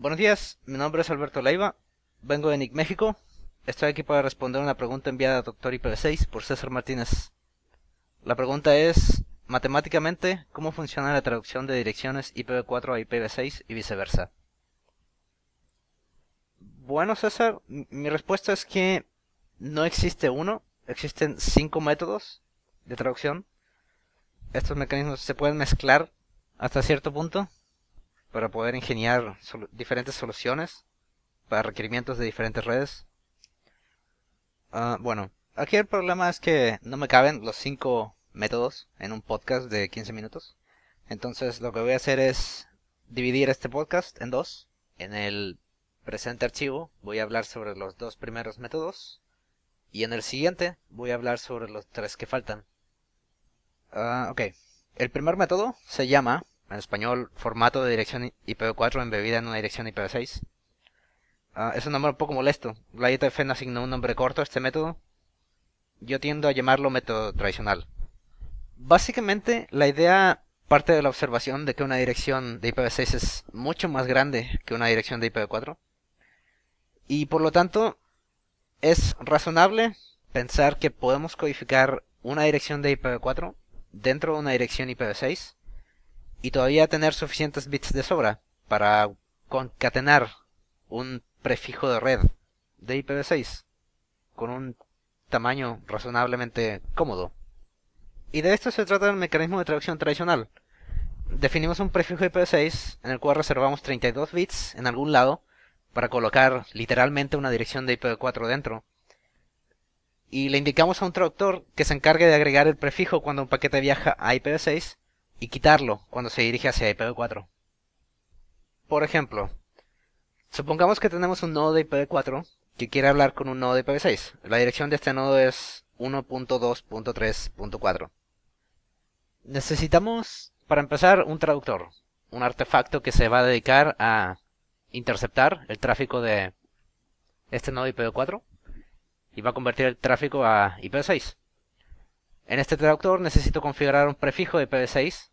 Buenos días, mi nombre es Alberto Leiva, vengo de Nick México. Estoy aquí para responder una pregunta enviada a Doctor IPv6 por César Martínez. La pregunta es, matemáticamente, ¿cómo funciona la traducción de direcciones IPv4 a IPv6 y viceversa? Bueno, César, mi respuesta es que no existe uno, existen cinco métodos de traducción. Estos mecanismos se pueden mezclar hasta cierto punto para poder ingeniar diferentes soluciones para requerimientos de diferentes redes. Ah, bueno, aquí el problema es que no me caben los cinco métodos en un podcast de 15 minutos. Entonces lo que voy a hacer es dividir este podcast en dos. En el presente archivo voy a hablar sobre los dos primeros métodos y en el siguiente voy a hablar sobre los tres que faltan. Ah, ok, el primer método se llama en español, formato de dirección IPv4 embebida en una dirección IPv6. Ah, es un nombre un poco molesto. La IETF asignó un nombre corto a este método. Yo tiendo a llamarlo método tradicional. Básicamente, la idea parte de la observación de que una dirección de IPv6 es mucho más grande que una dirección de IPv4. Y por lo tanto, es razonable pensar que podemos codificar una dirección de IPv4 dentro de una dirección IPv6 y todavía tener suficientes bits de sobra para concatenar un prefijo de red de IPv6 con un tamaño razonablemente cómodo. Y de esto se trata el mecanismo de traducción tradicional. Definimos un prefijo IPv6 en el cual reservamos 32 bits en algún lado para colocar literalmente una dirección de IPv4 dentro. Y le indicamos a un traductor que se encargue de agregar el prefijo cuando un paquete viaja a IPv6 y quitarlo cuando se dirige hacia IPv4. Por ejemplo, supongamos que tenemos un nodo de IPv4 que quiere hablar con un nodo de IPv6. La dirección de este nodo es 1.2.3.4. Necesitamos, para empezar, un traductor, un artefacto que se va a dedicar a interceptar el tráfico de este nodo IPv4 y va a convertir el tráfico a IPv6. En este traductor necesito configurar un prefijo de IPv6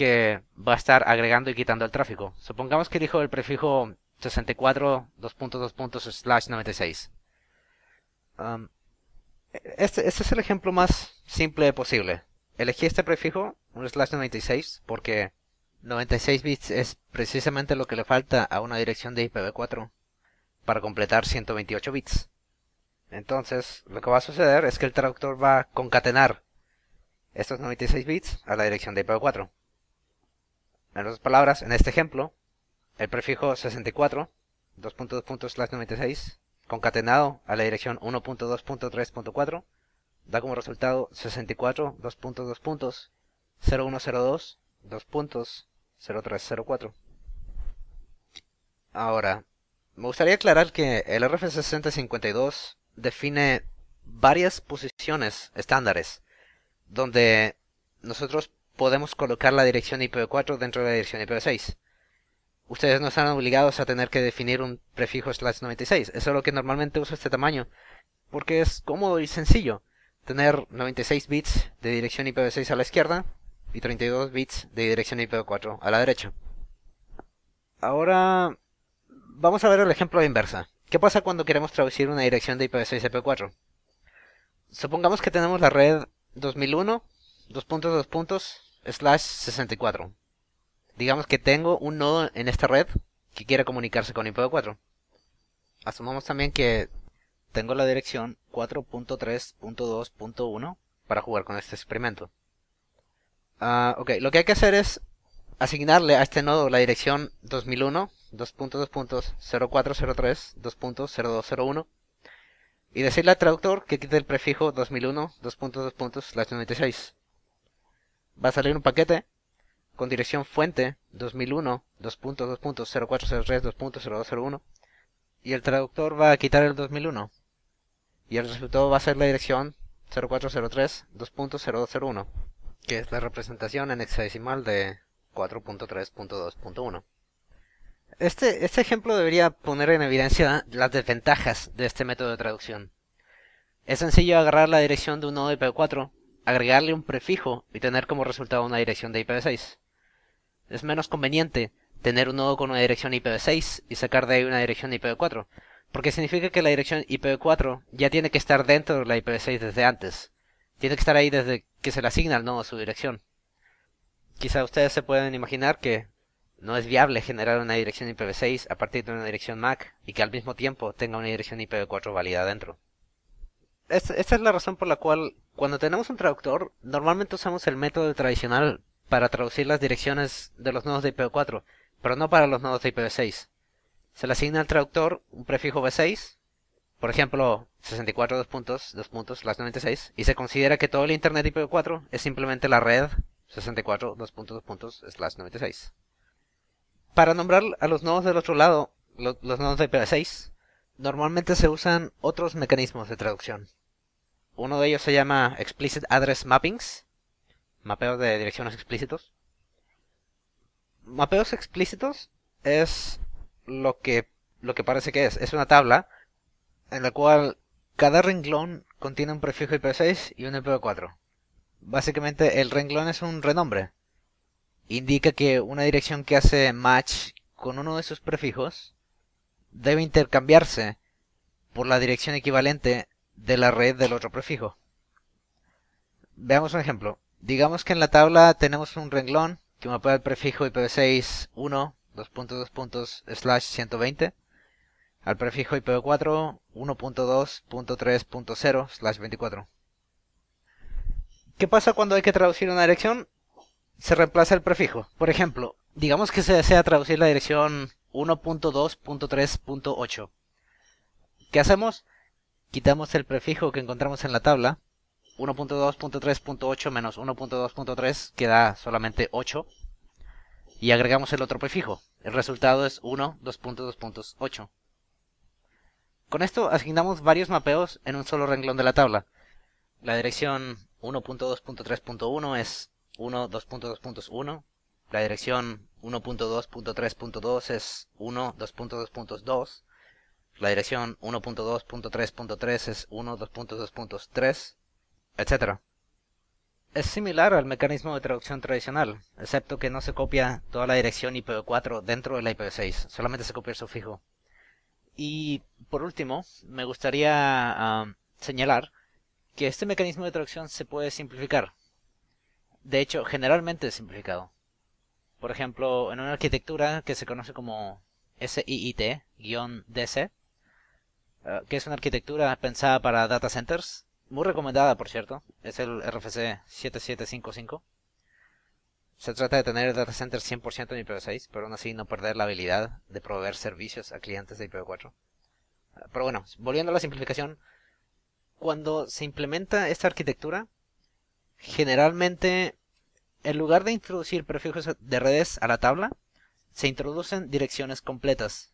que va a estar agregando y quitando el tráfico. Supongamos que elijo el prefijo 64 96. este, este es el ejemplo más simple posible. Elegí este prefijo, un slash 96, porque 96 bits es precisamente lo que le falta a una dirección de IPv4 para completar 128 bits. Entonces, lo que va a suceder es que el traductor va a concatenar estos 96 bits a la dirección de IPv4. En otras palabras, en este ejemplo, el prefijo 64, 2.2.96, concatenado a la dirección 1.2.3.4, da como resultado 64, 2.2.0102, 2.0304. Ahora, me gustaría aclarar que el RF6052 define varias posiciones estándares, donde nosotros podemos colocar la dirección IPv4 dentro de la dirección IPv6. Ustedes no están obligados a tener que definir un prefijo slash 96. Eso es lo que normalmente uso este tamaño. Porque es cómodo y sencillo tener 96 bits de dirección IPv6 a la izquierda y 32 bits de dirección IPv4 a la derecha. Ahora vamos a ver el ejemplo inversa. ¿Qué pasa cuando queremos traducir una dirección de IPv6 a IPv4? Supongamos que tenemos la red 2001, dos puntos, dos puntos, slash 64. Digamos que tengo un nodo en esta red que quiere comunicarse con IPv4. Asumamos también que tengo la dirección 4.3.2.1 para jugar con este experimento. Uh, ok, lo que hay que hacer es asignarle a este nodo la dirección 2001, 2.2.0403, 2.0201 y decirle al traductor que quite el prefijo 2001, 2.2.96 va a salir un paquete con dirección fuente 2001 2.2.0403 2.0201 y el traductor va a quitar el 2001 y el resultado va a ser la dirección 0403 2.0201 que es la representación en hexadecimal de 4.3.2.1 este, este ejemplo debería poner en evidencia las desventajas de este método de traducción. Es sencillo agarrar la dirección de un nodo IPv4 agregarle un prefijo y tener como resultado una dirección de IPv6. Es menos conveniente tener un nodo con una dirección IPv6 y sacar de ahí una dirección IPv4, porque significa que la dirección IPv4 ya tiene que estar dentro de la IPv6 desde antes. Tiene que estar ahí desde que se le asigna al nodo su dirección. Quizá ustedes se pueden imaginar que no es viable generar una dirección IPv6 a partir de una dirección MAC y que al mismo tiempo tenga una dirección IPv4 válida dentro. Esta, es la razón por la cual cuando tenemos un traductor normalmente usamos el método tradicional para traducir las direcciones de los nodos de IPv4, pero no para los nodos de IPv6. Se le asigna al traductor un prefijo v6, por ejemplo 64 dos puntos, dos puntos, las 96, y se considera que todo el Internet IPv4 es simplemente la red 64 dos puntos, dos puntos, slash 96. Para nombrar a los nodos del otro lado, los nodos de IPv6, normalmente se usan otros mecanismos de traducción. Uno de ellos se llama Explicit Address Mappings, mapeos de direcciones explícitos. Mapeos explícitos es lo que, lo que parece que es. Es una tabla en la cual cada renglón contiene un prefijo IPv6 y un IPv4. Básicamente el renglón es un renombre indica que una dirección que hace match con uno de sus prefijos debe intercambiarse por la dirección equivalente de la red del otro prefijo. Veamos un ejemplo. Digamos que en la tabla tenemos un renglón que mapea el prefijo IPv6 1, 2.2. slash 120 al prefijo IPv4 1.2.3.0 slash 24. ¿Qué pasa cuando hay que traducir una dirección? se reemplaza el prefijo. Por ejemplo, digamos que se desea traducir la dirección 1.2.3.8. ¿Qué hacemos? Quitamos el prefijo que encontramos en la tabla. 1.2.3.8 menos 1.2.3 queda solamente 8. Y agregamos el otro prefijo. El resultado es 1, 2.2.8. Con esto asignamos varios mapeos en un solo renglón de la tabla. La dirección 1.2.3.1 es 1, La dirección 1.2.3.2 es 1, 2.2.2. La dirección 1.2.3.3 es 1, 2.2.3, etc. Es similar al mecanismo de traducción tradicional, excepto que no se copia toda la dirección IPv4 dentro de la IPv6, solamente se copia el sufijo. Y por último, me gustaría señalar que este mecanismo de traducción se puede simplificar de hecho, generalmente es simplificado. Por ejemplo, en una arquitectura que se conoce como SIIT-DC, eh, que es una arquitectura pensada para data centers, muy recomendada por cierto, es el RFC 7755. Se trata de tener data centers 100% en IPv6, pero aún así no perder la habilidad de proveer servicios a clientes de IPv4. Pero bueno, volviendo a la simplificación, cuando se implementa esta arquitectura, Generalmente, en lugar de introducir prefijos de redes a la tabla, se introducen direcciones completas.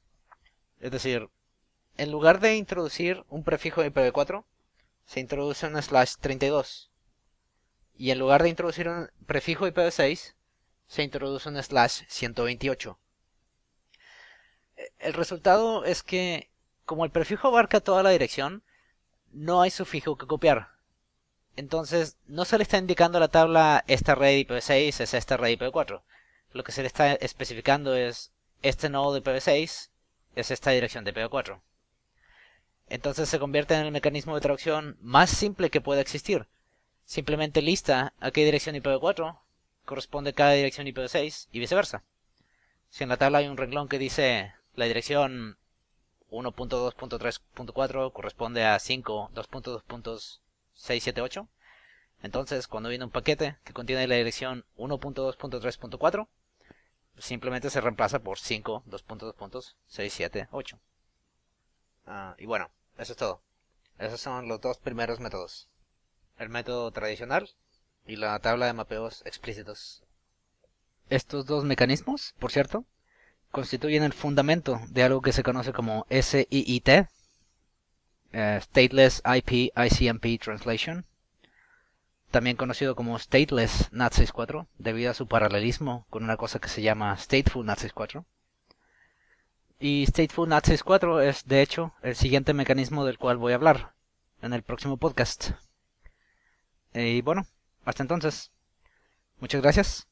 Es decir, en lugar de introducir un prefijo IPv4, se introduce un slash 32. Y en lugar de introducir un prefijo IPv6, se introduce un slash 128. El resultado es que, como el prefijo abarca toda la dirección, no hay sufijo que copiar. Entonces, no se le está indicando a la tabla esta red IPv6 es esta red IPv4. Lo que se le está especificando es este nodo de IPv6 es esta dirección de IPv4. Entonces se convierte en el mecanismo de traducción más simple que pueda existir. Simplemente lista a qué dirección IPv4 corresponde cada dirección IPv6 y viceversa. Si en la tabla hay un renglón que dice la dirección 1.2.3.4 corresponde a 5, 678. Entonces, cuando viene un paquete que contiene la dirección 1.2.3.4, simplemente se reemplaza por 5, 2.2.678. Ah, y bueno, eso es todo. Esos son los dos primeros métodos. El método tradicional y la tabla de mapeos explícitos. Estos dos mecanismos, por cierto, constituyen el fundamento de algo que se conoce como SIIT, eh, stateless IP ICMP Translation, también conocido como Stateless NAT64, debido a su paralelismo con una cosa que se llama Stateful NAT64. Y Stateful NAT64 es, de hecho, el siguiente mecanismo del cual voy a hablar en el próximo podcast. Y bueno, hasta entonces. Muchas gracias.